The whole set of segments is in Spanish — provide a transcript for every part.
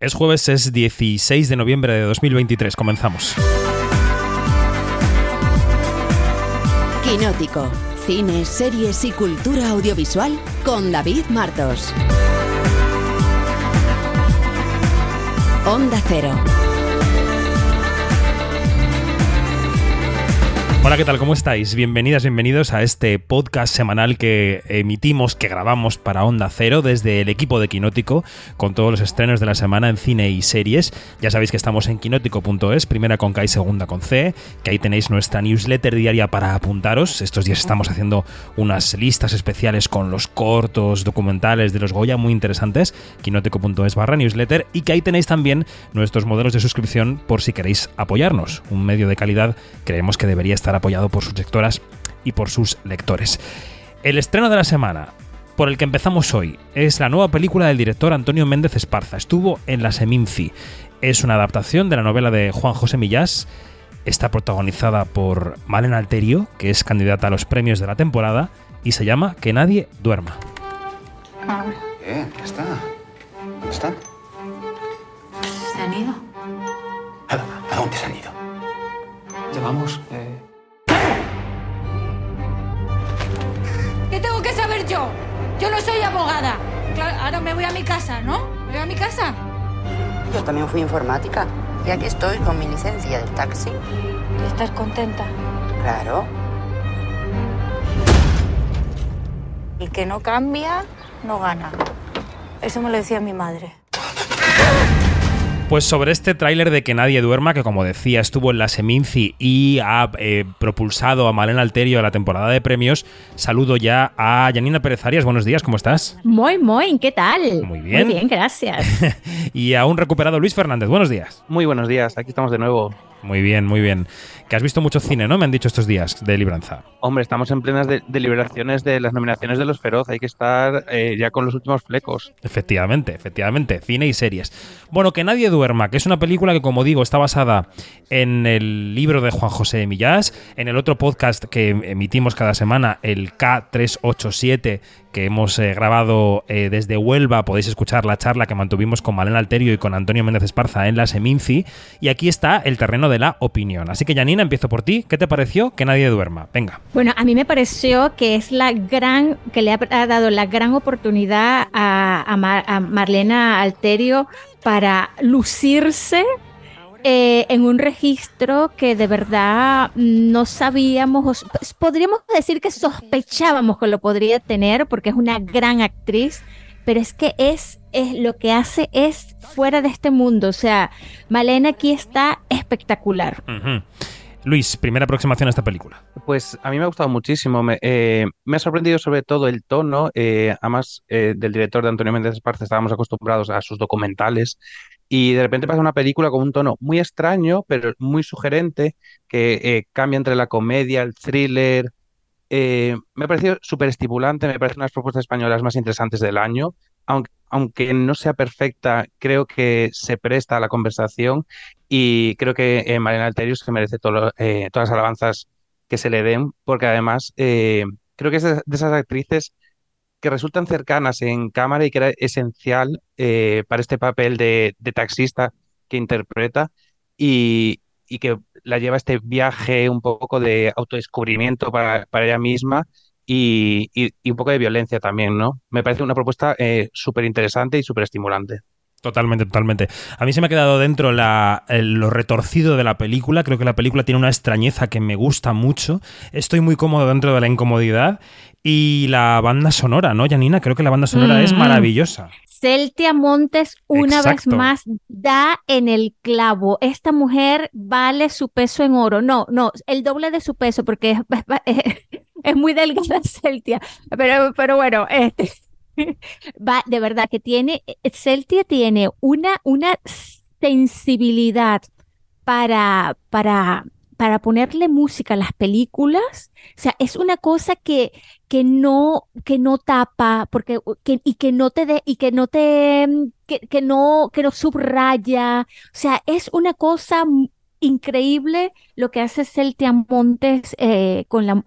Es jueves, es 16 de noviembre de 2023. Comenzamos. Quinótico. Cine, series y cultura audiovisual con David Martos. Onda Cero. Hola, ¿qué tal? ¿Cómo estáis? Bienvenidas, bienvenidos a este podcast semanal que emitimos, que grabamos para Onda Cero desde el equipo de Quinótico, con todos los estrenos de la semana en cine y series. Ya sabéis que estamos en quinótico.es, primera con K y segunda con C, que ahí tenéis nuestra newsletter diaria para apuntaros. Estos días estamos haciendo unas listas especiales con los cortos, documentales de los Goya muy interesantes, quinótico.es barra newsletter, y que ahí tenéis también nuestros modelos de suscripción por si queréis apoyarnos. Un medio de calidad creemos que debería estar apoyado por sus lectoras y por sus lectores. El estreno de la semana, por el que empezamos hoy, es la nueva película del director Antonio Méndez Esparza. Estuvo en la Seminci. Es una adaptación de la novela de Juan José Millás. Está protagonizada por Malen Alterio, que es candidata a los premios de la temporada, y se llama Que nadie duerma. Bien, ya está. ¿Dónde están? ¿Se han ido? ¿A, a dónde se han ido? Llevamos. Eh, yo? Yo no soy abogada. Claro, ahora me voy a mi casa, ¿no? ¿Me voy a mi casa? Yo también fui informática y aquí estoy con mi licencia de taxi. ¿Estás contenta? Claro. El que no cambia, no gana. Eso me lo decía mi madre. Pues sobre este tráiler de Que nadie duerma, que como decía estuvo en la Seminci y ha eh, propulsado a Malena Alterio a la temporada de premios, saludo ya a Janina Pérez Arias. Buenos días, ¿cómo estás? Muy, muy, ¿qué tal? Muy bien. Muy bien, gracias. y a un recuperado Luis Fernández. Buenos días. muy buenos días, aquí estamos de nuevo. Muy bien, muy bien. Que has visto mucho cine, ¿no? Me han dicho estos días de Libranza. Hombre, estamos en plenas de- deliberaciones de las nominaciones de los Feroz. Hay que estar eh, ya con los últimos flecos. Efectivamente, efectivamente, cine y series. Bueno, Que nadie duerma, que es una película que, como digo, está basada en el libro de Juan José Millás, en el otro podcast que emitimos cada semana, el K387, que hemos eh, grabado eh, desde Huelva. Podéis escuchar la charla que mantuvimos con Malena Alterio y con Antonio Méndez Esparza en la Seminci. Y aquí está el terreno de la opinión. Así que, Empiezo por ti. ¿Qué te pareció Que nadie duerma? Venga. Bueno, a mí me pareció que es la gran, que le ha, dado la gran oportunidad a, a Mar- a Marlena Alterio para lucirse eh, en un registro que de verdad no sabíamos, pues, podríamos decir que sospechábamos que lo podría tener porque es una gran actriz, pero es que es, es lo que hace es fuera de este mundo. O sea, Malena aquí está espectacular. Ujú. Luis, primera aproximación a esta película. Pues a mí me ha gustado muchísimo. Me, eh, ha sorprendido sobre todo el tono. eh, además, eh, del director de Antonio Méndez Esparza estábamos acostumbrados a sus documentales. Y de repente pasa una película con un tono muy extraño, pero muy sugerente, que eh, cambia entre la comedia, el thriller. Me ha parecido súper estimulante, me parecen unas propuestas españolas más interesantes del año. Aunque, aunque no sea perfecta, creo que se presta a la conversación y creo que eh, Mariana Alterio se merece todo eh, todas las alabanzas que se le den, porque además eh, creo que es de, esas actrices que resultan cercanas en cámara y que era esencial para este papel de, de taxista que interpreta y, y que la lleva a este viaje un poco de autodescubrimiento para, para ella misma y, y- y un poco de violencia también, ¿no? Me parece una propuesta eh, súper interesante y súper estimulante. Totalmente, totalmente. A mí se me ha quedado dentro la- el- lo retorcido de la película. Creo que la película tiene una extrañeza que me gusta mucho. Estoy muy cómodo dentro de la incomodidad. Y la banda sonora, ¿no, Janina? Creo que la banda sonora es Mm. maravillosa. Celtia Montes una Exacto. vez más da en el clavo. Esta mujer vale su peso en oro. No, no, el doble de su peso porque es, es- es muy delgada Celtia. Pero, pero bueno, este, va, de verdad que tiene, Celtia tiene una, una sensibilidad para, para, para ponerle música a las películas. O sea, es una cosa que, que no, que no tapa, porque, que, y que no te de, y que no te, mm, que, que no, que no subraya. O sea, es una cosa increíble lo que hace Celtia Montes eh, con, la,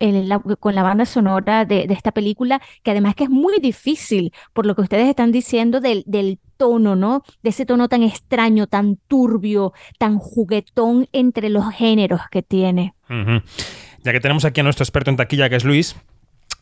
con la banda sonora de, esta película, que además que es muy difícil, por lo que ustedes están diciendo, del, del tono, ¿no? De ese tono tan extraño, tan turbio, tan juguetón entre los géneros que tiene. Ya que tenemos aquí a nuestro experto en taquilla, que es Luis,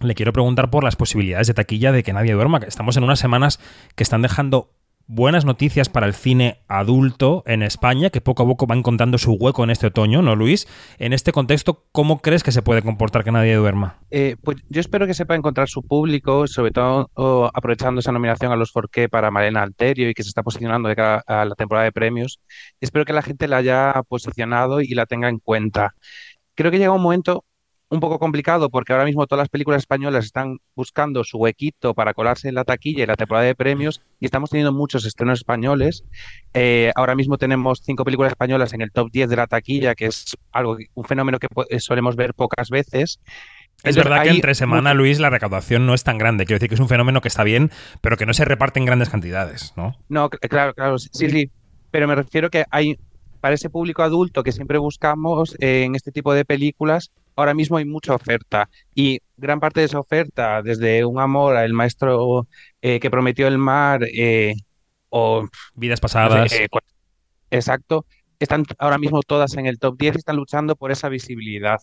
le quiero preguntar por las posibilidades de taquilla de que nadie duerma. Estamos en unas semanas que están dejando buenas noticias para el cine adulto en España, que poco a poco va encontrando su hueco en este otoño, ¿no, Luis? En este contexto, ¿cómo crees que se puede comportar que nadie duerma? Eh, pues yo espero que sepa encontrar su público, sobre todo aprovechando esa nominación a los Forqué para Malena Alterio y que se está posicionando de cara a la temporada de premios. Espero que la gente la haya posicionado y la tenga en cuenta. Creo que llega un momento un poco complicado porque ahora mismo todas las películas españolas están buscando su huequito para colarse en la taquilla y la temporada de premios y estamos teniendo muchos estrenos españoles. Eh, ahora mismo tenemos cinco películas españolas en el top 10 de la taquilla, que es algo un fenómeno que solemos ver pocas veces. Es verdad que entre semana, Luis, la recaudación no es tan grande. Quiero decir que es un fenómeno que está bien, pero que no se reparte en grandes cantidades, ¿no? No, claro, claro, sí, sí. Pero me refiero que hay, para ese público adulto que siempre buscamos eh, en este tipo de películas, ahora mismo hay mucha oferta y gran parte de esa oferta, desde Un amor al maestro eh, que prometió el mar eh, o... Vidas pasadas. exacto, están ahora mismo todas en el top 10 y están luchando por esa visibilidad.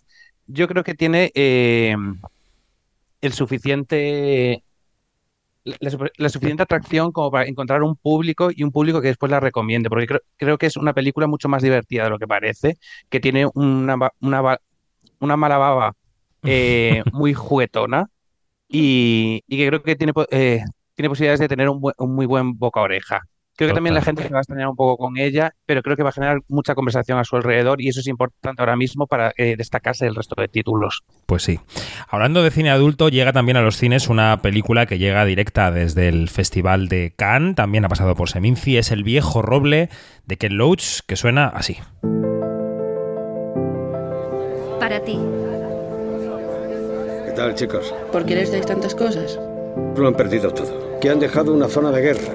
Yo creo que tiene el suficiente la, suficiente atracción como para encontrar un público y un público que después la recomiende, porque creo, que es una película mucho más divertida de lo que parece, que tiene una, una, una mala baba eh, muy juguetona y, que creo que tiene, eh, tiene posibilidades de tener un, un muy buen boca-oreja. Creo que también la gente se va a extrañar un poco con ella, pero creo que va a generar mucha conversación a su alrededor y eso es importante ahora mismo para eh, destacarse del resto de títulos. Pues sí. Hablando de cine adulto, llega también a los cines una película que llega directa desde el Festival de Cannes, también ha pasado por Seminci, es El viejo roble de Ken Loach, que suena así. Para ti. ¿Qué tal, chicos? ¿Por qué les dais tantas cosas? Lo han perdido todo. Que han dejado una zona de guerra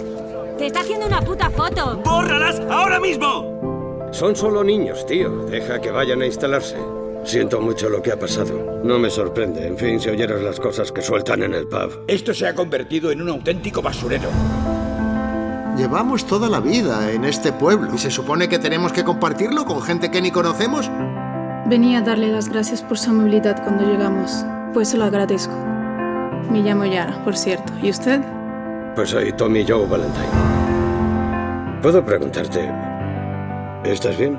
¡Te está haciendo una puta foto! ¡Bórralas ahora mismo! Son solo niños, tío. Deja que vayan a instalarse. Siento mucho lo que ha pasado. No me sorprende. En fin, si oyeras las cosas que sueltan en el pub. Esto se ha convertido en un auténtico basurero. Llevamos toda la vida en este pueblo y se supone que tenemos que compartirlo con gente que ni conocemos. Venía a darle las gracias por su amabilidad cuando llegamos. Pues se lo agradezco. Me llamo Yara, por cierto. ¿Y usted? Pues soy Tommy Joe Valentine. ¿Puedo preguntarte, ¿estás bien?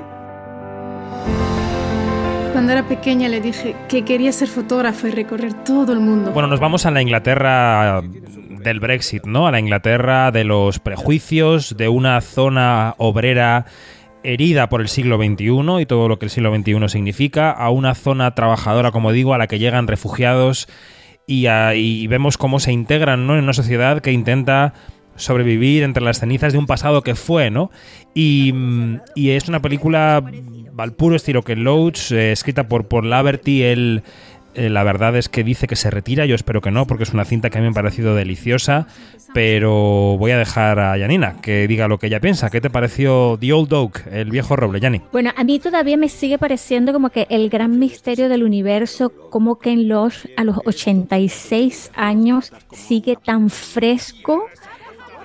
Cuando era pequeña le dije que quería ser fotógrafo y recorrer todo el mundo. Bueno, nos vamos a la Inglaterra del Brexit, ¿no? A la Inglaterra de los prejuicios, de una zona obrera herida por el siglo XXI y todo lo que el siglo XXI significa, a una zona trabajadora, como digo, a la que llegan refugiados y, vemos cómo se integran ¿no? en una sociedad que intenta sobrevivir entre las cenizas de un pasado que fue, ¿no? Y, mm, es una película al puro estilo que Loach, eh, escrita por, por Laverty, él eh, la verdad es que dice que se retira, yo espero que no, porque es una cinta que a mí me ha parecido deliciosa, pero voy a dejar a Janina que diga lo que ella piensa. ¿Qué te pareció The Old Oak, el viejo roble, Yanni? Bueno, a mí todavía me sigue pareciendo como que el gran misterio del universo, como Ken Loach a los 86 años sigue tan fresco,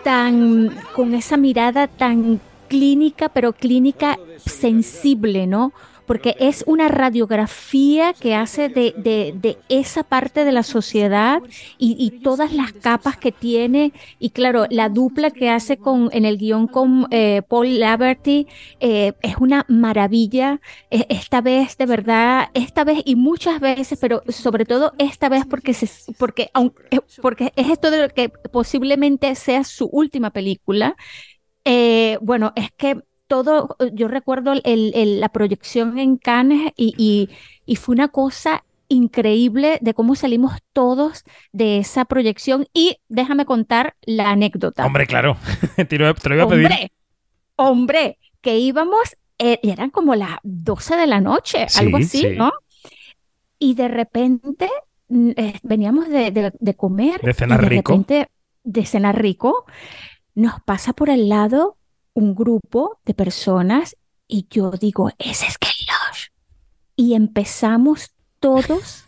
tan con esa mirada tan clínica, pero clínica sensible, ¿no? Porque es una radiografía que hace de, esa parte de la sociedad y, todas las capas que tiene. Y claro, la dupla que hace con, en el guion con eh, Paul Laverty eh, es una maravilla. E, esta vez, de verdad, esta vez y muchas veces, pero sobre todo esta vez porque, se, porque, eh, porque es esto de lo que posiblemente sea su última película. bueno, es que todo, yo recuerdo la proyección en Cannes y, fue una cosa increíble de cómo salimos todos de esa proyección y déjame contar la anécdota. Hombre, claro, te lo, iba a pedir. Hombre, hombre, que íbamos, eh, eran como las 12 de la noche, algo así, ¿no? Y de repente eh, veníamos de, comer. De cenar de rico. Repente, de cenar rico, nos pasa por el lado un grupo de personas y yo digo, ese es y empezamos todos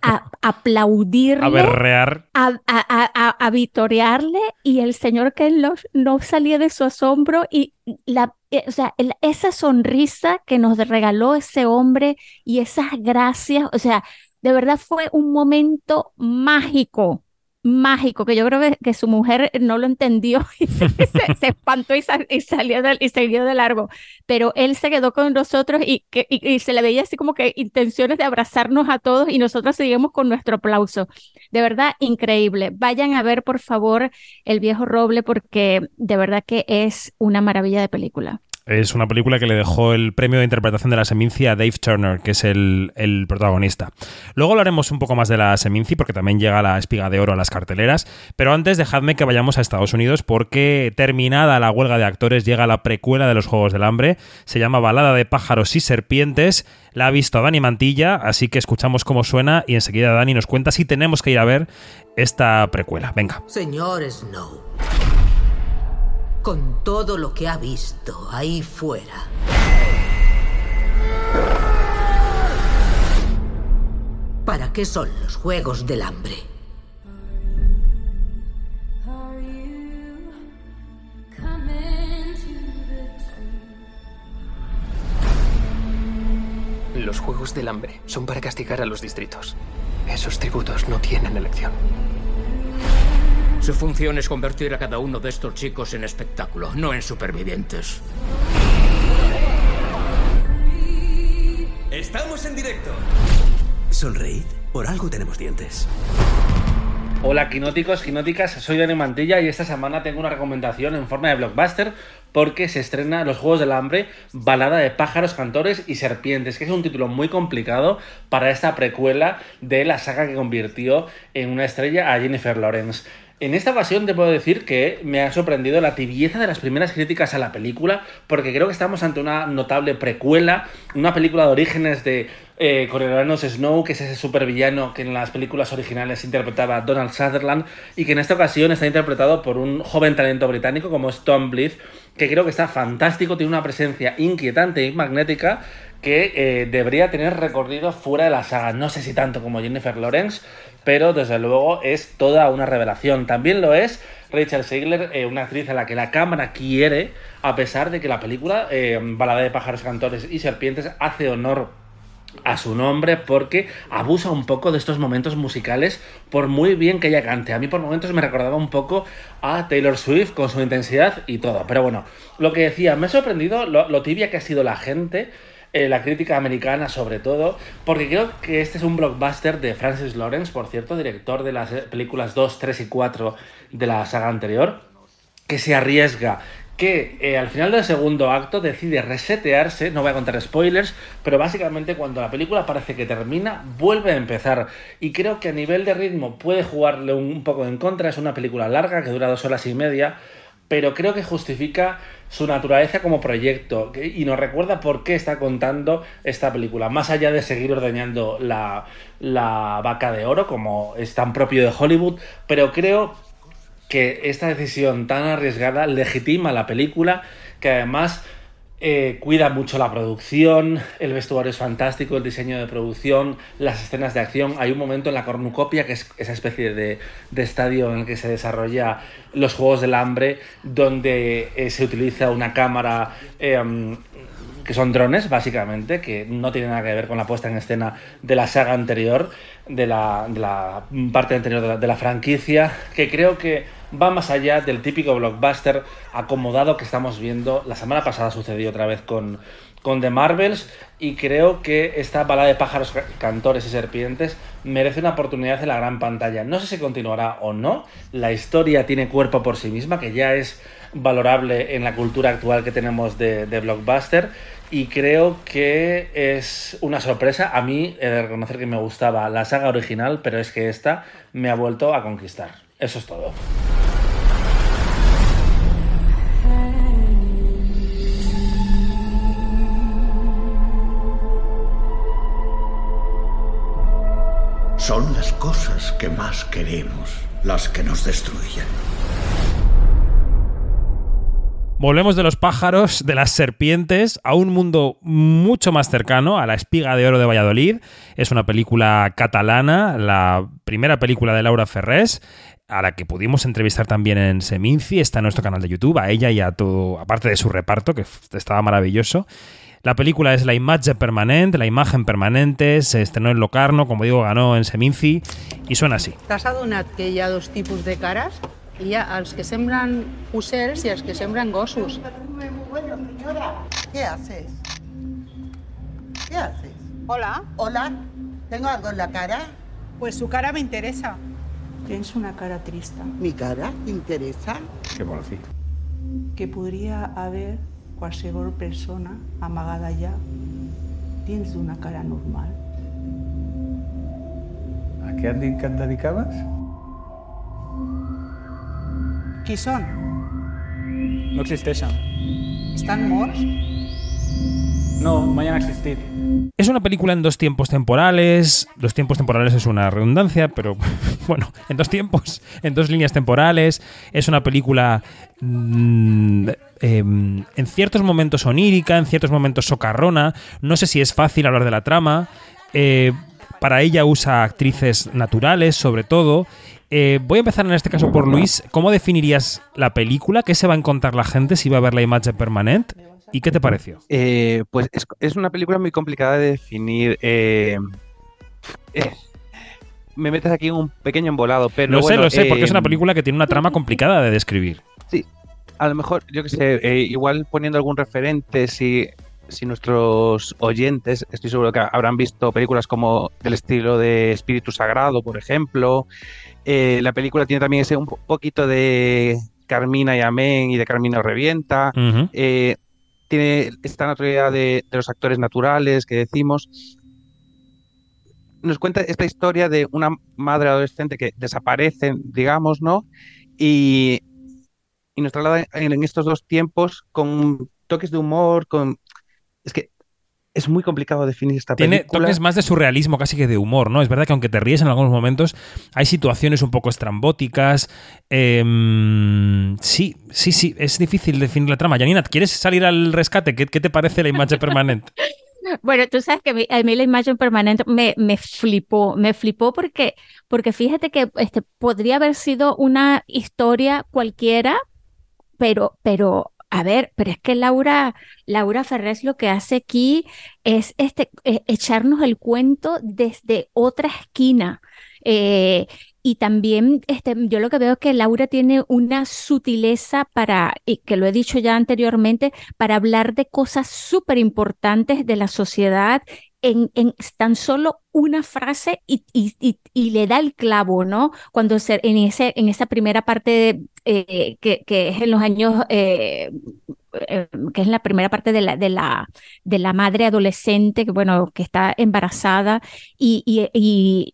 a aplaudirle, A berrear. a, a, a, a vitorearle y el señor que no, no salía de su asombro y la, eh, o sea, el- esa sonrisa que nos regaló ese hombre y esas gracias, o sea, de verdad fue un momento mágico, mágico, que yo creo que, su mujer no lo entendió y se, se- se espantó y, sal- y salió del- y siguió de largo, pero él se quedó con nosotros y, que, y, y se le veía así como que intenciones de abrazarnos a todos y nosotros seguimos con nuestro aplauso. De verdad, increíble. Vayan a ver, por favor, El Viejo Roble porque de verdad que es una maravilla de película. Es una película que le dejó el premio de interpretación de la Seminci a Dave Turner, que es el, el protagonista. Luego hablaremos un poco más de la Seminci, porque también llega la espiga de oro a las carteleras. Pero antes, dejadme que vayamos a Estados Unidos, porque terminada la huelga de actores, llega la precuela de los Juegos del Hambre. Se llama Balada de pájaros y serpientes. La ha visto Dani Mantilla, así que escuchamos cómo suena y enseguida Dani nos cuenta si tenemos que ir a ver esta precuela. Venga. Señor Snow, con todo lo que ha visto ahí fuera, ¿para qué son los Juegos del Hambre? Los Juegos del Hambre son para castigar a los distritos. Esos tributos no tienen elección. Su función es convertir a cada uno de estos chicos en espectáculo, no en supervivientes. Estamos en directo. Sonreíd, por algo tenemos dientes. Hola quinóticos, quinóticas, soy Dani Mantilla y esta semana tengo una recomendación en forma de blockbuster porque se estrena Los Juegos del Hambre, balada de pájaros, cantores y serpientes, que es un título muy complicado para esta precuela de la saga que convirtió en una estrella a Jennifer Lawrence. En esta ocasión te puedo decir que me ha sorprendido la tibieza de las primeras críticas a la película, porque creo que estamos ante una notable precuela, una película de orígenes de eh, Coriolanus Snow, que es ese supervillano que en las películas originales interpretaba Donald Sutherland, y que en esta ocasión está interpretado por un joven talento británico como es Tom Blyth, que creo que está fantástico, tiene una presencia inquietante y magnética que eh, debería tener recorrido fuera de la saga. No sé si tanto como Jennifer Lawrence, pero desde luego es toda una revelación. También lo es Rachel Segler, eh, una actriz a la que la cámara quiere, a pesar de que la película eh, Balada de pájaros, cantores y serpientes hace honor a su nombre porque abusa un poco de estos momentos musicales por muy bien que ella cante. A mí por momentos me recordaba un poco a Taylor Swift con su intensidad y todo. Pero bueno, lo que decía, me ha sorprendido lo, tibia que ha sido la gente eh, la crítica americana sobre todo, porque creo que este es un blockbuster de Francis Lawrence, por cierto, director de las películas 2, 3 y 4 de la saga anterior, que se arriesga, que eh, al final del segundo acto decide resetearse, no voy a contar spoilers, pero básicamente cuando la película parece que termina, vuelve a empezar. Y creo que a nivel de ritmo puede jugarle un poco en contra, es una película larga que dura dos horas y media, pero creo que justifica su naturaleza como proyecto y nos recuerda por qué está contando esta película, más allá de seguir ordeñando la, la vaca de oro, como es tan propio de Hollywood, pero creo que esta decisión tan arriesgada legitima la película, que además eh, cuida mucho la producción, el vestuario es fantástico, el diseño de producción, las escenas de acción. Hay un momento en la cornucopia, que es esa especie de, de estadio en el que se desarrolla los Juegos del Hambre, donde eh, se utiliza una cámara eh, que son drones, básicamente, que no tienen nada que ver con la puesta en escena de la saga anterior, de la, de la parte anterior de la franquicia, que creo que va más allá del típico blockbuster acomodado que estamos viendo. La semana pasada sucedió otra vez con, con The Marvels y creo que esta balada de pájaros, cantores y serpientes merece una oportunidad en la gran pantalla. No sé si continuará o no. La historia tiene cuerpo por sí misma, que ya es valorable en la cultura actual que tenemos de, de blockbuster y creo que es una sorpresa. A mí he de reconocer que me gustaba la saga original, pero es que esta me ha vuelto a conquistar. Eso es todo. Son las cosas que más queremos las que nos destruyen. Volvemos de los pájaros, de las serpientes, a un mundo mucho más cercano, a la espiga de oro de Valladolid. Es una película catalana, la primera película de Laura Ferrés, a la que pudimos entrevistar también en Seminci, está en nuestro canal de YouTube, a ella y a todo, aparte de su reparto, que estaba maravilloso. La película es La imagen permanente, la imagen permanente, se estrenó en Locarno, como digo, ganó en Seminci, y suena así. T'has adonat que hi ha dos tipus de cares? Hi ha els que semblen ocells i els que semblen gossos. ¿Qué haces? ¿Qué haces? Hola. Hola. ¿Tengo algo en la cara? Pues su cara me interesa. Tens una cara trista. ¿Mi cara te interesa? ¿Qué vol dir? Que podria haver qualsevol persona amagada allà dins d'una cara normal. A què et dit que et dedicaves? Qui són? No existeixen. Estan morts? No, mai han existit. Es una película en dos tiempos temporales. Dos tiempos temporales es una redundancia, pero bueno, en dos tiempos, en dos líneas temporales. Es una película mm, eh, en ciertos momentos onírica, en ciertos momentos socarrona. No sé si es fácil hablar de la trama. Eh, para ella usa actrices naturales, sobre todo. Eh, voy a empezar en este caso por Luis. ¿Cómo definirías la película? ¿Qué se va a encontrar la gente si va a ver la imagen permanente? ¿Y qué te pareció? Eh, pues es, es, una película muy complicada de definir. Eh, eh, me metes aquí en un pequeño embolado, pero. Lo bueno, sé, lo sé, porque es una película que tiene una trama complicada de describir. Sí, a lo mejor, yo que sé, igual poniendo algún referente, si, si nuestros oyentes, estoy seguro que habrán visto películas como del estilo de Espíritu Sagrado, por ejemplo. La película tiene también ese un poquito de Carmina y Amén y de Carmina Revienta. Uh -huh. eh, tiene esta naturalidad de, los actores naturales que decimos. Nos cuenta esta historia de una madre adolescente que desaparece, digamos, ¿no? Y, y nos traslada en, en, estos dos tiempos con toques de humor, con... Es que es muy complicado definir esta Tiene película. toques más de surrealismo, casi que de humor, ¿no? Es verdad que aunque te ríes en algunos momentos, hay situaciones un poco estrambóticas. Eh, sí, sí, sí, es difícil definir la trama. Janina, ¿quieres salir al rescate? ¿Qué, qué te parece la imagen permanente? Bueno, tú sabes que a mí, a mí la imagen permanente me, me, flipó, me flipó porque, porque fíjate que este, podría haber sido una historia cualquiera, pero, pero a ver, pero es que Laura, Laura Ferrés lo que hace aquí es este, eh, echarnos el cuento desde otra esquina. Eh, y también este, yo lo que veo es que Laura tiene una sutileza para, y que lo he dicho ya anteriormente, para hablar de cosas súper importantes de la sociedad en, en, tan solo una frase y, y, y, y, le da el clavo, ¿no? Cuando se, en, ese, en esa primera parte de, eh, que, que, es en los años, eh, eh, que es la primera parte de la, de la, de la madre adolescente, que bueno, que está embarazada y,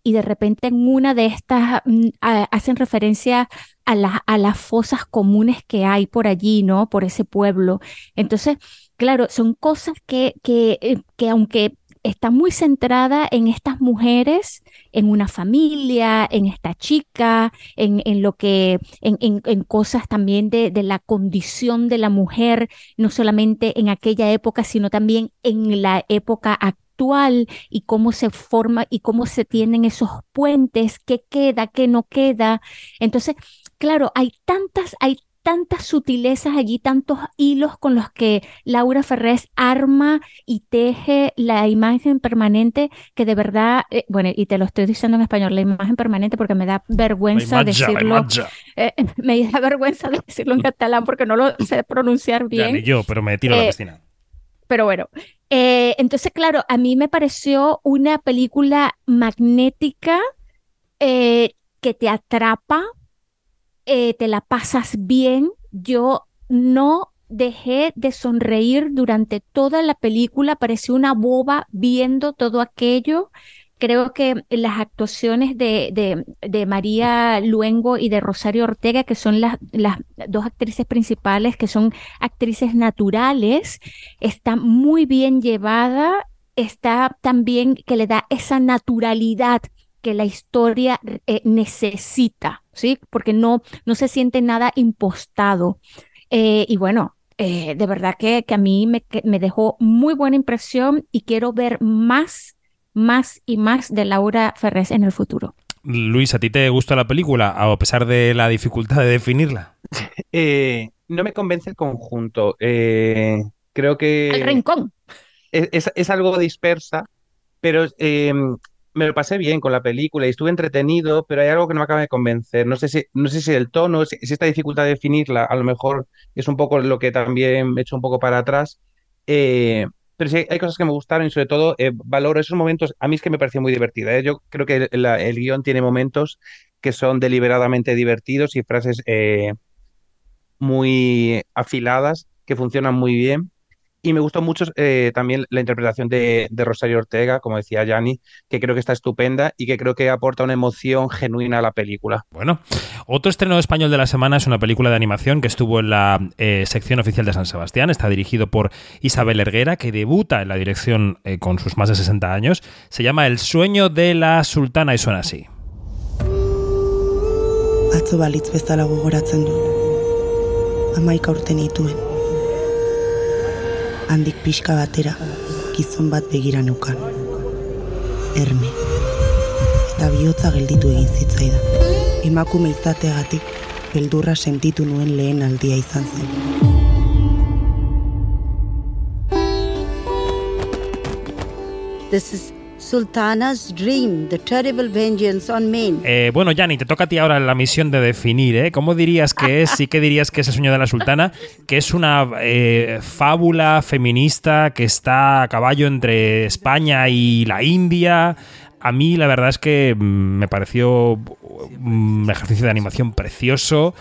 de repente en una de estas mm, a, hacen referencia a, la, a las fosas comunes que hay por allí, ¿no? Por ese pueblo. Entonces, claro, son cosas que, que, que aunque está muy centrada en estas mujeres, en una familia, en esta chica, en, en lo que, en, en, en cosas también de, de, la condición de la mujer, no solamente en aquella época, sino también en la época actual y cómo se forma y cómo se tienen esos puentes, qué queda, qué no queda. Entonces, claro, hay tantas, hay tantas sutilezas allí, tantos hilos con los que Laura Ferrés arma y teje la imagen permanente que de verdad, eh, bueno, y te lo estoy diciendo en español, la imagen permanente porque me da vergüenza decirlo, eh, me da vergüenza decirlo en catalán porque no lo sé pronunciar bien. Ya, ni yo, pero me tiro a la piscina. Pero bueno, eh, entonces claro, a mí me pareció una película magnética eh, que te atrapa, eh, te la pasas bien. Yo no dejé de sonreír durante toda la película, parecí una boba viendo todo aquello. Creo que las actuaciones de, de, de María Luengo y de Rosario Ortega, que son las, las, dos actrices principales, que son actrices naturales, está muy bien llevada, está también que le da esa naturalidad que la historia eh, necesita, ¿sí? Porque no, no se siente nada impostado. Eh, y bueno, eh, de verdad que, que a mí me, que me dejó muy buena impresión y quiero ver más, más y más de Laura Ferrés en el futuro. Luis, ¿a ti te gustó la película a pesar de la dificultad de definirla? Eh, no me convence el conjunto. Eh, creo que... Al rincón. Es, es- es algo dispersa, pero eh, me lo pasé bien con la película y estuve entretenido, pero hay algo que no me acaba de convencer. No sé si, no sé si el tono, si, si esta dificultad de definirla, a lo mejor es un poco lo que también me echo un poco para atrás. Eh, pero sí, hay cosas que me gustaron y sobre todo eh, valoro esos momentos. A mí es que me pareció muy divertida. ¿eh? Yo creo que el, el guion tiene momentos que son deliberadamente divertidos y frases eh, muy afiladas que funcionan muy bien. Y me gustó mucho eh, también la interpretación de, de Rosario Ortega, como decía Yanni, que creo que está estupenda y que creo que aporta una emoción genuina a la película. Bueno, otro estreno español de la semana es una película de animación que estuvo en la eh, sección oficial de San Sebastián. Está dirigido por Isabel Erguera, que debuta en la dirección eh, con sus más de 60 años. Se llama El sueño de la sultana y suena así. Atzo balitz bezala gogoratzen dut. Amaika urte nituen. Handik pixka batera, gizon bat begira neukan. Erne. Eta bihotza gelditu egin zitzaidan. Emakume izateagatik, beldurra sentitu nuen lehen aldia izan zen. This is Sultana's dream, the terrible vengeance on men. Eh, bueno, Yanni, te toca a ti ahora la misión de definir, ¿eh? ¿Cómo dirías que es y qué dirías que es el sueño de la sultana? Que es una eh, fábula feminista que está a caballo entre España y la India. A mí la verdad es que mm, me pareció un ejercicio de animación precioso.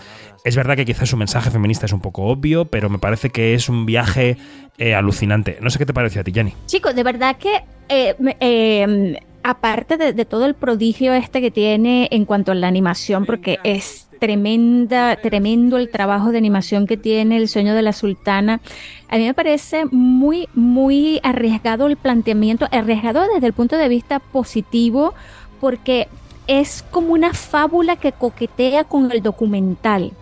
Es verdad que quizás su mensaje feminista es un poco obvio, pero me parece que es un viaje eh, alucinante. No sé qué te pareció a ti, Yanni. Chicos, de verdad que eh, eh, aparte de, de todo el prodigio este que tiene en cuanto a la animación, porque es tremenda, tremendo el trabajo de animación que tiene El sueño de la sultana, a mí me parece muy, muy arriesgado el planteamiento, arriesgado desde el punto de vista positivo, porque es como una fábula que coquetea con el documental.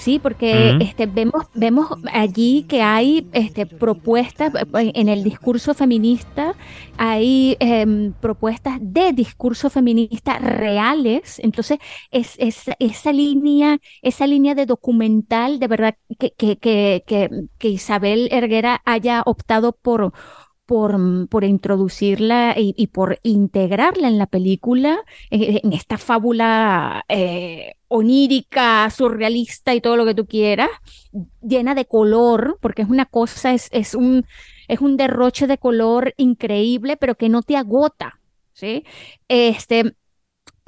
Sí, porque este, vemos, vemos allí que hay este, propuestas en el discurso feminista, hay em, propuestas de discurso feminista reales. Entonces, es, es- esa línea, esa línea de documental, de verdad que, que, que, que, que Isabel Erguera haya optado por, por, por introducirla y, y por integrarla en la película, eh, en esta fábula eh, onírica, surrealista y todo lo que tú quieras, llena de color, porque es una cosa, es, es un, es un derroche de color increíble, pero que no te agota, ¿sí? Este,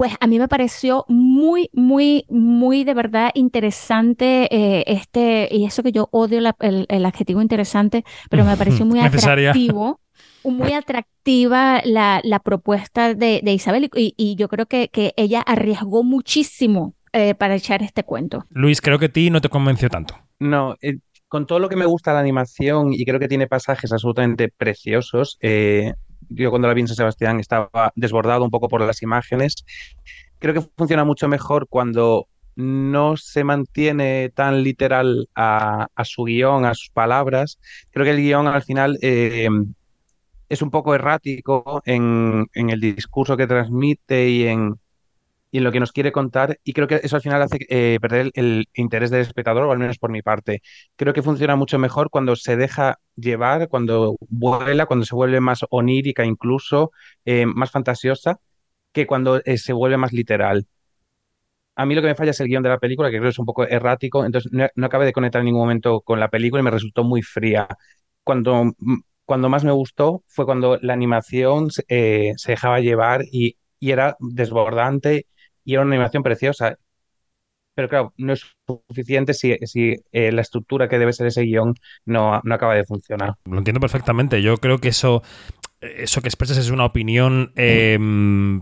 pues a mí me pareció muy, muy, muy de verdad interesante eh, este, y eso que yo odio la- el, el adjetivo interesante, pero me pareció muy atractivo, muy atractiva la, la propuesta de, de Isabel y, y yo creo que, que ella arriesgó muchísimo eh, para echar este cuento. Luis, creo que a ti no te convenció tanto. No, eh, con todo lo que me gusta la animación y creo que tiene pasajes absolutamente preciosos, eh, yo cuando la vi en San Sebastián estaba desbordado un poco por las imágenes. Creo que funciona mucho mejor cuando no se mantiene tan literal a, a su guion, a sus palabras. Creo que el guion al final eh, es un poco errático en, en el discurso que transmite y en, y en lo que nos quiere contar, y creo que eso al final hace eh, perder el, el interés del espectador, o al menos por mi parte. Creo que funciona mucho mejor cuando se deja llevar, cuando vuela, cuando se vuelve más onírica incluso, eh, más fantasiosa, que cuando eh, se vuelve más literal. A mí lo que me falla es el guion de la película, que creo que es un poco errático, entonces no, no acabé de conectar en ningún momento con la película y me resultó muy fría. Cuando, mm, cuando más me gustó fue cuando la animación eh, se dejaba llevar y, y era desbordante y era una animación preciosa. Pero claro, no es suficiente si, si eh, la estructura que debe ser ese guion no, no acaba de funcionar. Lo entiendo perfectamente. Yo creo que eso, eso que expresas es una opinión eh,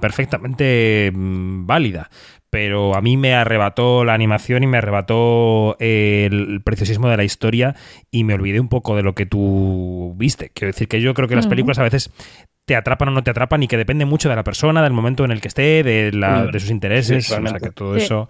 perfectamente mm, válida. Pero a mí me arrebató la animación y me arrebató eh, el preciosismo de la historia y me olvidé un poco de lo que tú viste. Quiero decir que yo creo que las películas a veces te atrapan o no te atrapan y que depende mucho de la persona, del momento en el que esté, de, la- de sus intereses. Sí, o sea, que todo Sí. eso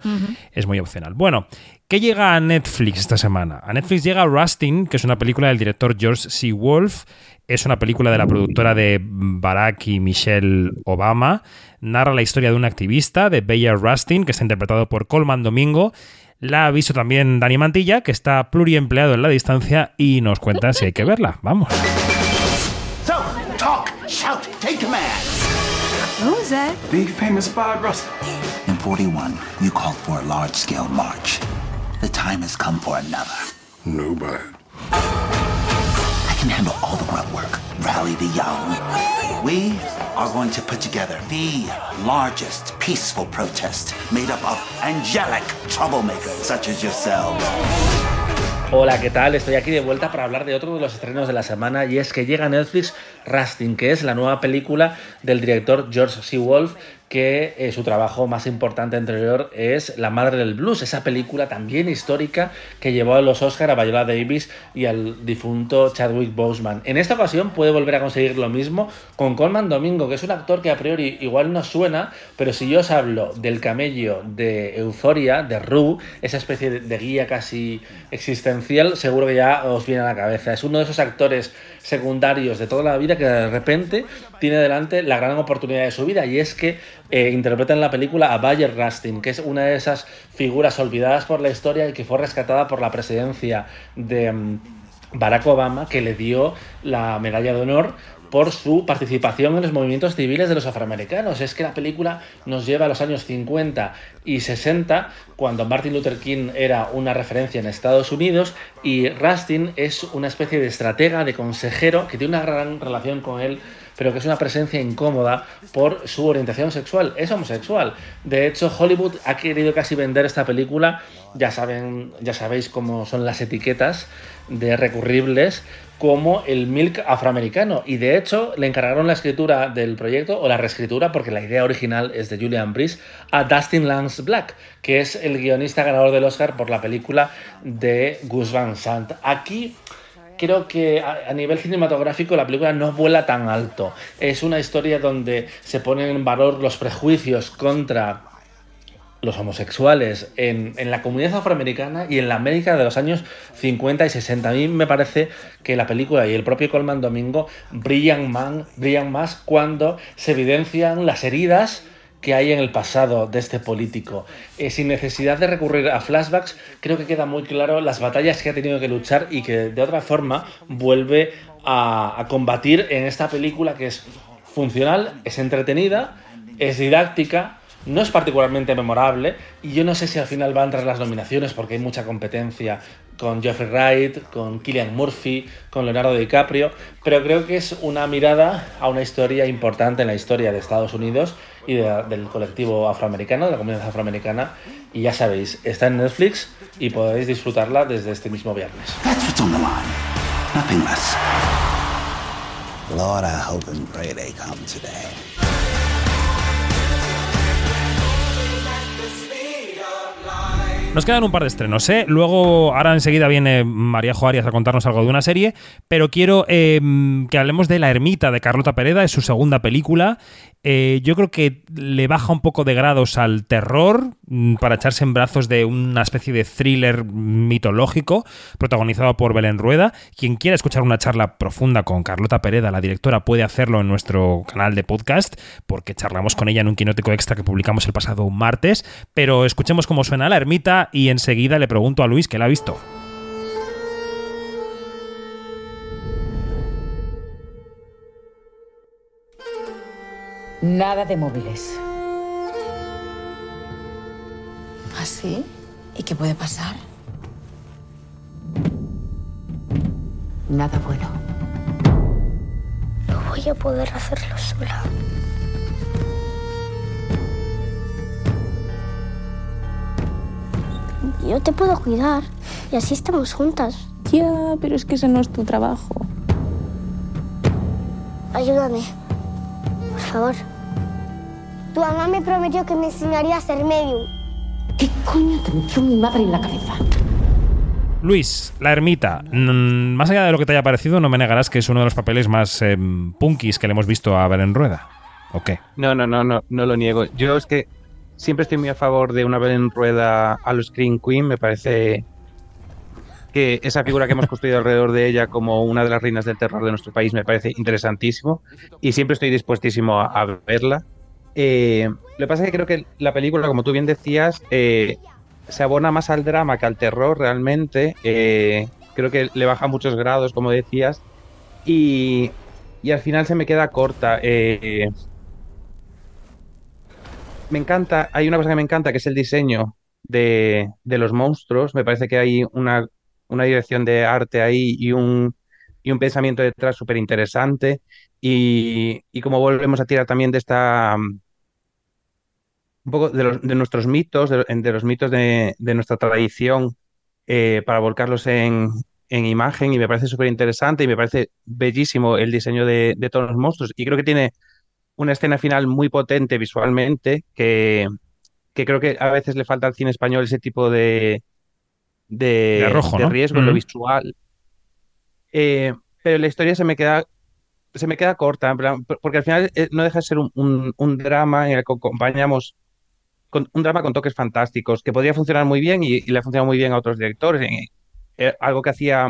es muy opcional. Bueno, ¿Qué llega a Netflix esta semana? A Netflix llega Rustin, que es una película del director George C. Wolfe. Es una película de la productora de Barack y Michelle Obama. Narra la historia de un activista, de Bayard Rustin, que está interpretado por Colman Domingo. La ha visto también Dani Mantilla, que está pluriempleado en la distancia y nos cuenta si hay que verla. Vamos. So, talk, shout, take command. Who was that? Big famous Bob Russell. In 41, you called for a large-scale march. The time has come for another. No bad. I can handle all the grunt work. Rally the young. We are going to put together the largest peaceful protest made up of angelic troublemakers such as yourselves. Hola, ¿qué tal? Estoy aquí de vuelta para hablar de otro de los estrenos de la semana y es que llega a Netflix Rustin, que es la nueva película del director George C. Wolfe que eh, su trabajo más importante anterior es La Madre del Blues, esa película también histórica que llevó a los Oscar a Viola Davis y al difunto Chadwick Boseman. En esta ocasión puede volver a conseguir lo mismo con Colman Domingo, que es un actor que a priori igual no suena, pero si yo os hablo del camello de Euforia, de Rue, esa especie de, de guía casi existencial, seguro que ya os viene a la cabeza. Es uno de esos actores secundarios de toda la vida que de repente tiene delante la gran oportunidad de su vida y es que eh, interpreta en la película a Bayer Rustin, que es una de esas figuras olvidadas por la historia y que fue rescatada por la presidencia de mm, Barack Obama, que le dio la medalla de honor por su participación en los movimientos civiles de los afroamericanos. Es que la película nos lleva a los años 50 y 60, cuando Martin Luther King era una referencia en Estados Unidos y Rustin es una especie de estratega, de consejero, que tiene una gran relación con él pero que es una presencia incómoda por su orientación sexual. Es homosexual. De hecho, Hollywood ha querido casi vender esta película. Ya saben, ya sabéis cómo son las etiquetas de recurribles como el Milk afroamericano. Y de hecho, le encargaron la escritura del proyecto, o la reescritura, porque la idea original es de Julian Brice, a Dustin Lance Black, que es el guionista ganador del Oscar por la película de Gus Van Sant. Aquí creo que a, nivel cinematográfico la película no vuela tan alto. Es una historia donde se ponen en valor los prejuicios contra los homosexuales en, en, la comunidad afroamericana y en la América de los años 50 y 60. A mí me parece que la película y el propio Colman Domingo brillan, man, brillan más cuando se evidencian las heridas que hay en el pasado de este político. Eh, sin necesidad de recurrir a flashbacks, creo que queda muy claro las batallas que ha tenido que luchar y que de otra forma vuelve a, combatir en esta película que es funcional, es entretenida, es didáctica, no es particularmente memorable y yo no sé si al final va a entrar las nominaciones porque hay mucha competencia con Jeffrey Wright, con Killian Murphy, con Leonardo DiCaprio, pero creo que es una mirada a una historia importante en la historia de Estados Unidos y de, del colectivo afroamericano, de la comunidad afroamericana, y ya sabéis, está en Netflix y podéis disfrutarla desde este mismo viernes. Lord, I hope and pray they come today. Nos quedan un par de estrenos, ¿eh? Luego, ahora enseguida viene María Joarias a contarnos algo de una serie, pero quiero eh, que hablemos de La Ermita de Carlota Pereda, es su segunda película. Eh, yo creo que le baja un poco de grados al terror mm, para echarse en brazos de una especie de thriller mitológico protagonizado por Belén Rueda. Quien quiera escuchar una charla profunda con Carlota Pereda, la directora, puede hacerlo en nuestro canal de podcast, porque charlamos con ella en un quinótico extra que publicamos el pasado martes. Pero escuchemos cómo suena La Ermita y enseguida le pregunto a Luis que la ha visto. Nada de móviles. ¿Así? ¿Y qué puede pasar? Nada bueno. No voy a poder hacerlo sola. Yo te puedo cuidar y así estamos juntas. Ya, pero es que ese no es tu trabajo. Ayúdame. Por favor. Tu mamá me prometió que me enseñaría a ser medium. ¿Qué coño te metió mi madre en la cabeza? Luis, La Ermita. Mm, más allá de lo que te haya parecido, no me negarás que es uno de los papeles más eh, punkis que le hemos visto a Belén Rueda. ¿O qué? No, no, no, no, no lo niego. Yo es que siempre estoy muy a favor de una vez en rueda a los Screen Queen. Me parece que esa figura que hemos construido alrededor de ella como una de las reinas del terror de nuestro país me parece interesantísimo y siempre estoy dispuestísimo a, verla. Eh, lo que pasa es que creo que la película, como tú bien decías, eh, se abona más al drama que al terror realmente. Eh, creo que le baja muchos grados, como decías, y, y al final se me queda corta. Me encanta, hay una cosa que me encanta, que es el diseño de, de los monstruos. Me parece que hay una, una dirección de arte ahí y un, y un pensamiento detrás súper interesante. Y, y como volvemos a tirar también de esta... um, Un poco de, los- de nuestros mitos, de, de los mitos de, de nuestra tradición, eh, para volcarlos en, en imagen. Y me parece súper interesante y me parece bellísimo el diseño de todos los monstruos. Y creo que tiene una escena final muy potente visualmente, que, que creo que a veces le falta al cine español ese tipo de, de, De arrojo, de ¿no? riesgo en lo visual. Eh, pero la historia se me queda, se me queda corta, porque al final eh, no deja de ser un, un- un drama en el que acompañamos, con, un drama con toques fantásticos, que podría funcionar muy bien y, y le ha funcionado muy bien a otros directores. Eh, algo que hacía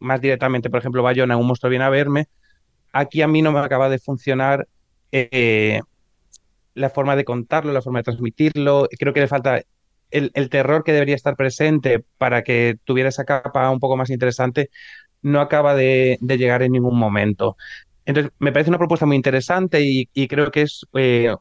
más directamente, por ejemplo, Bayona Un monstruo viene a verme, aquí a mí no me acaba de funcionar eh, la forma de contarlo, la forma de transmitirlo. Creo que le falta el, terror que debería estar presente para que tuviera esa capa un poco más interesante, no acaba de, llegar en ningún momento. Entonces, me parece una propuesta muy interesante y, y creo que es eh,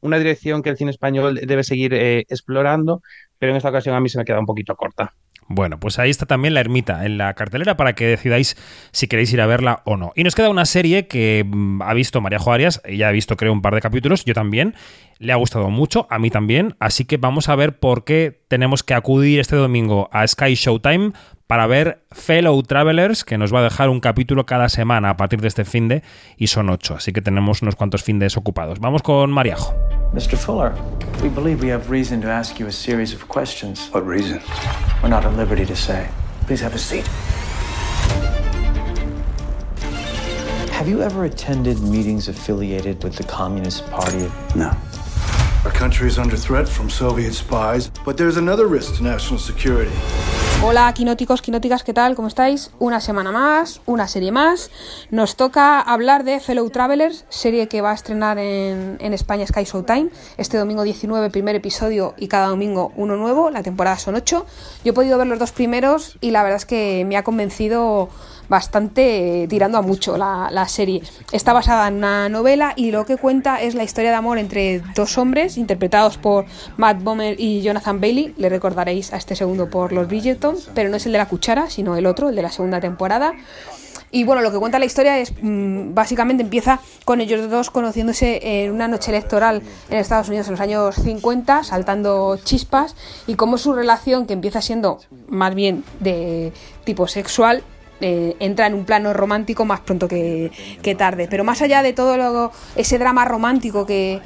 una dirección que el cine español debe seguir eh, explorando, pero en esta ocasión a mí se me queda un poquito corta. Bueno, pues ahí está también la ermita en la cartelera para que decidáis si queréis ir a verla o no. Y nos queda una serie que mm, ha visto María Arias, ella ha visto creo un par de capítulos, yo también, le ha gustado mucho, a mí también, así que vamos a ver por qué tenemos que acudir este domingo a Sky Showtime para ver Fellow Travelers, que nos va a dejar un capítulo cada semana a partir de este fin de, y son ocho, así que tenemos unos cuantos findes ocupados. Vamos con Mariajo. Mr. Fuller, we believe we have reason to ask you a series of questions. What reason? We're not at liberty to say. Please have a seat. Have you ever attended meetings affiliated with the Communist Party? No. Our country is under threat from Soviet spies, but there's another risk to national security. Hola, quinóticos, quinóticas, ¿qué tal? ¿Cómo estáis? Una semana más, una serie más. Nos toca hablar de Fellow Travelers, serie que va a estrenar en, en España Sky Showtime. Este domingo 19, primer episodio y cada domingo uno nuevo. La temporada son ocho. Yo he podido ver los dos primeros y la verdad es que me ha convencido bastante eh, tirando a mucho la, la serie. Está basada en una novela y lo que cuenta es la historia de amor entre dos hombres interpretados por Matt Bomer y Jonathan Bailey. Le recordaréis a este segundo por los Bridgerton, pero no es el de la cuchara, sino el otro, el de la segunda temporada. Y bueno, lo que cuenta la historia es, mm, básicamente empieza con ellos dos conociéndose en una noche electoral en Estados Unidos en los años 50, saltando chispas, y cómo su relación, que empieza siendo más bien de tipo sexual, eh, entra en un plano romántico más pronto que, tarde. Pero más allá de todo lo- ese drama romántico que,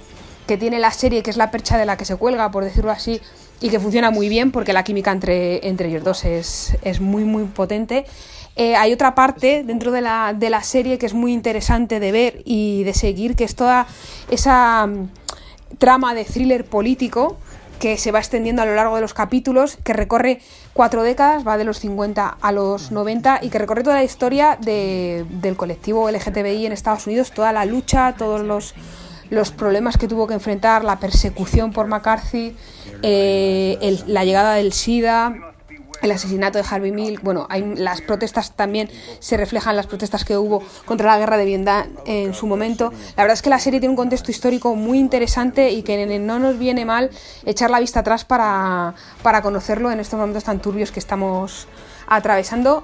que tiene la serie, que es la percha de la que se cuelga, por decirlo así, y que funciona muy bien porque la química entre, entre ellos dos es, es muy, muy potente. Eh, hay otra parte dentro de la, de la serie que es muy interesante de ver y de seguir, que es toda esa mm, trama de thriller político que se va extendiendo a lo largo de los capítulos, que recorre cuatro décadas, va de los 50 a los 90 y que recorre toda la historia de- del colectivo LGTBI en Estados Unidos, toda la lucha, todos los, problemas que tuvo que enfrentar, la persecución por McCarthy, eh, el- la llegada del SIDA, el asesinato de Harvey Milk, bueno, hay las protestas también se reflejan las protestas que hubo contra la guerra de Vietnam en su momento. La verdad es que la serie tiene un contexto histórico muy interesante y que no nos viene mal echar la vista atrás para, para conocerlo en estos momentos tan turbios que estamos atravesando.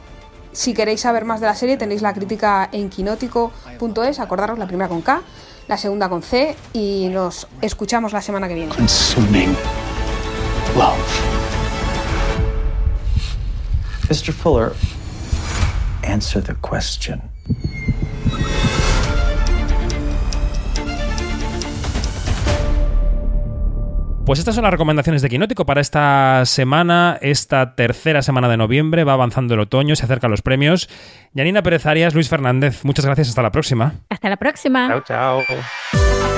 Si queréis saber más de la serie, tenéis la crítica en quinótico.es, acordaros, la primera con K, la segunda con C, y nos escuchamos la semana que viene. Mr. Fuller, answer the question. Pues estas son las recomendaciones de Quinótico para esta semana, esta tercera semana de noviembre. Va avanzando el otoño, se acercan los premios. Yanina Pérez Arias, Luis Fernández, muchas gracias. Hasta la próxima. Hasta la próxima. Chao, chao.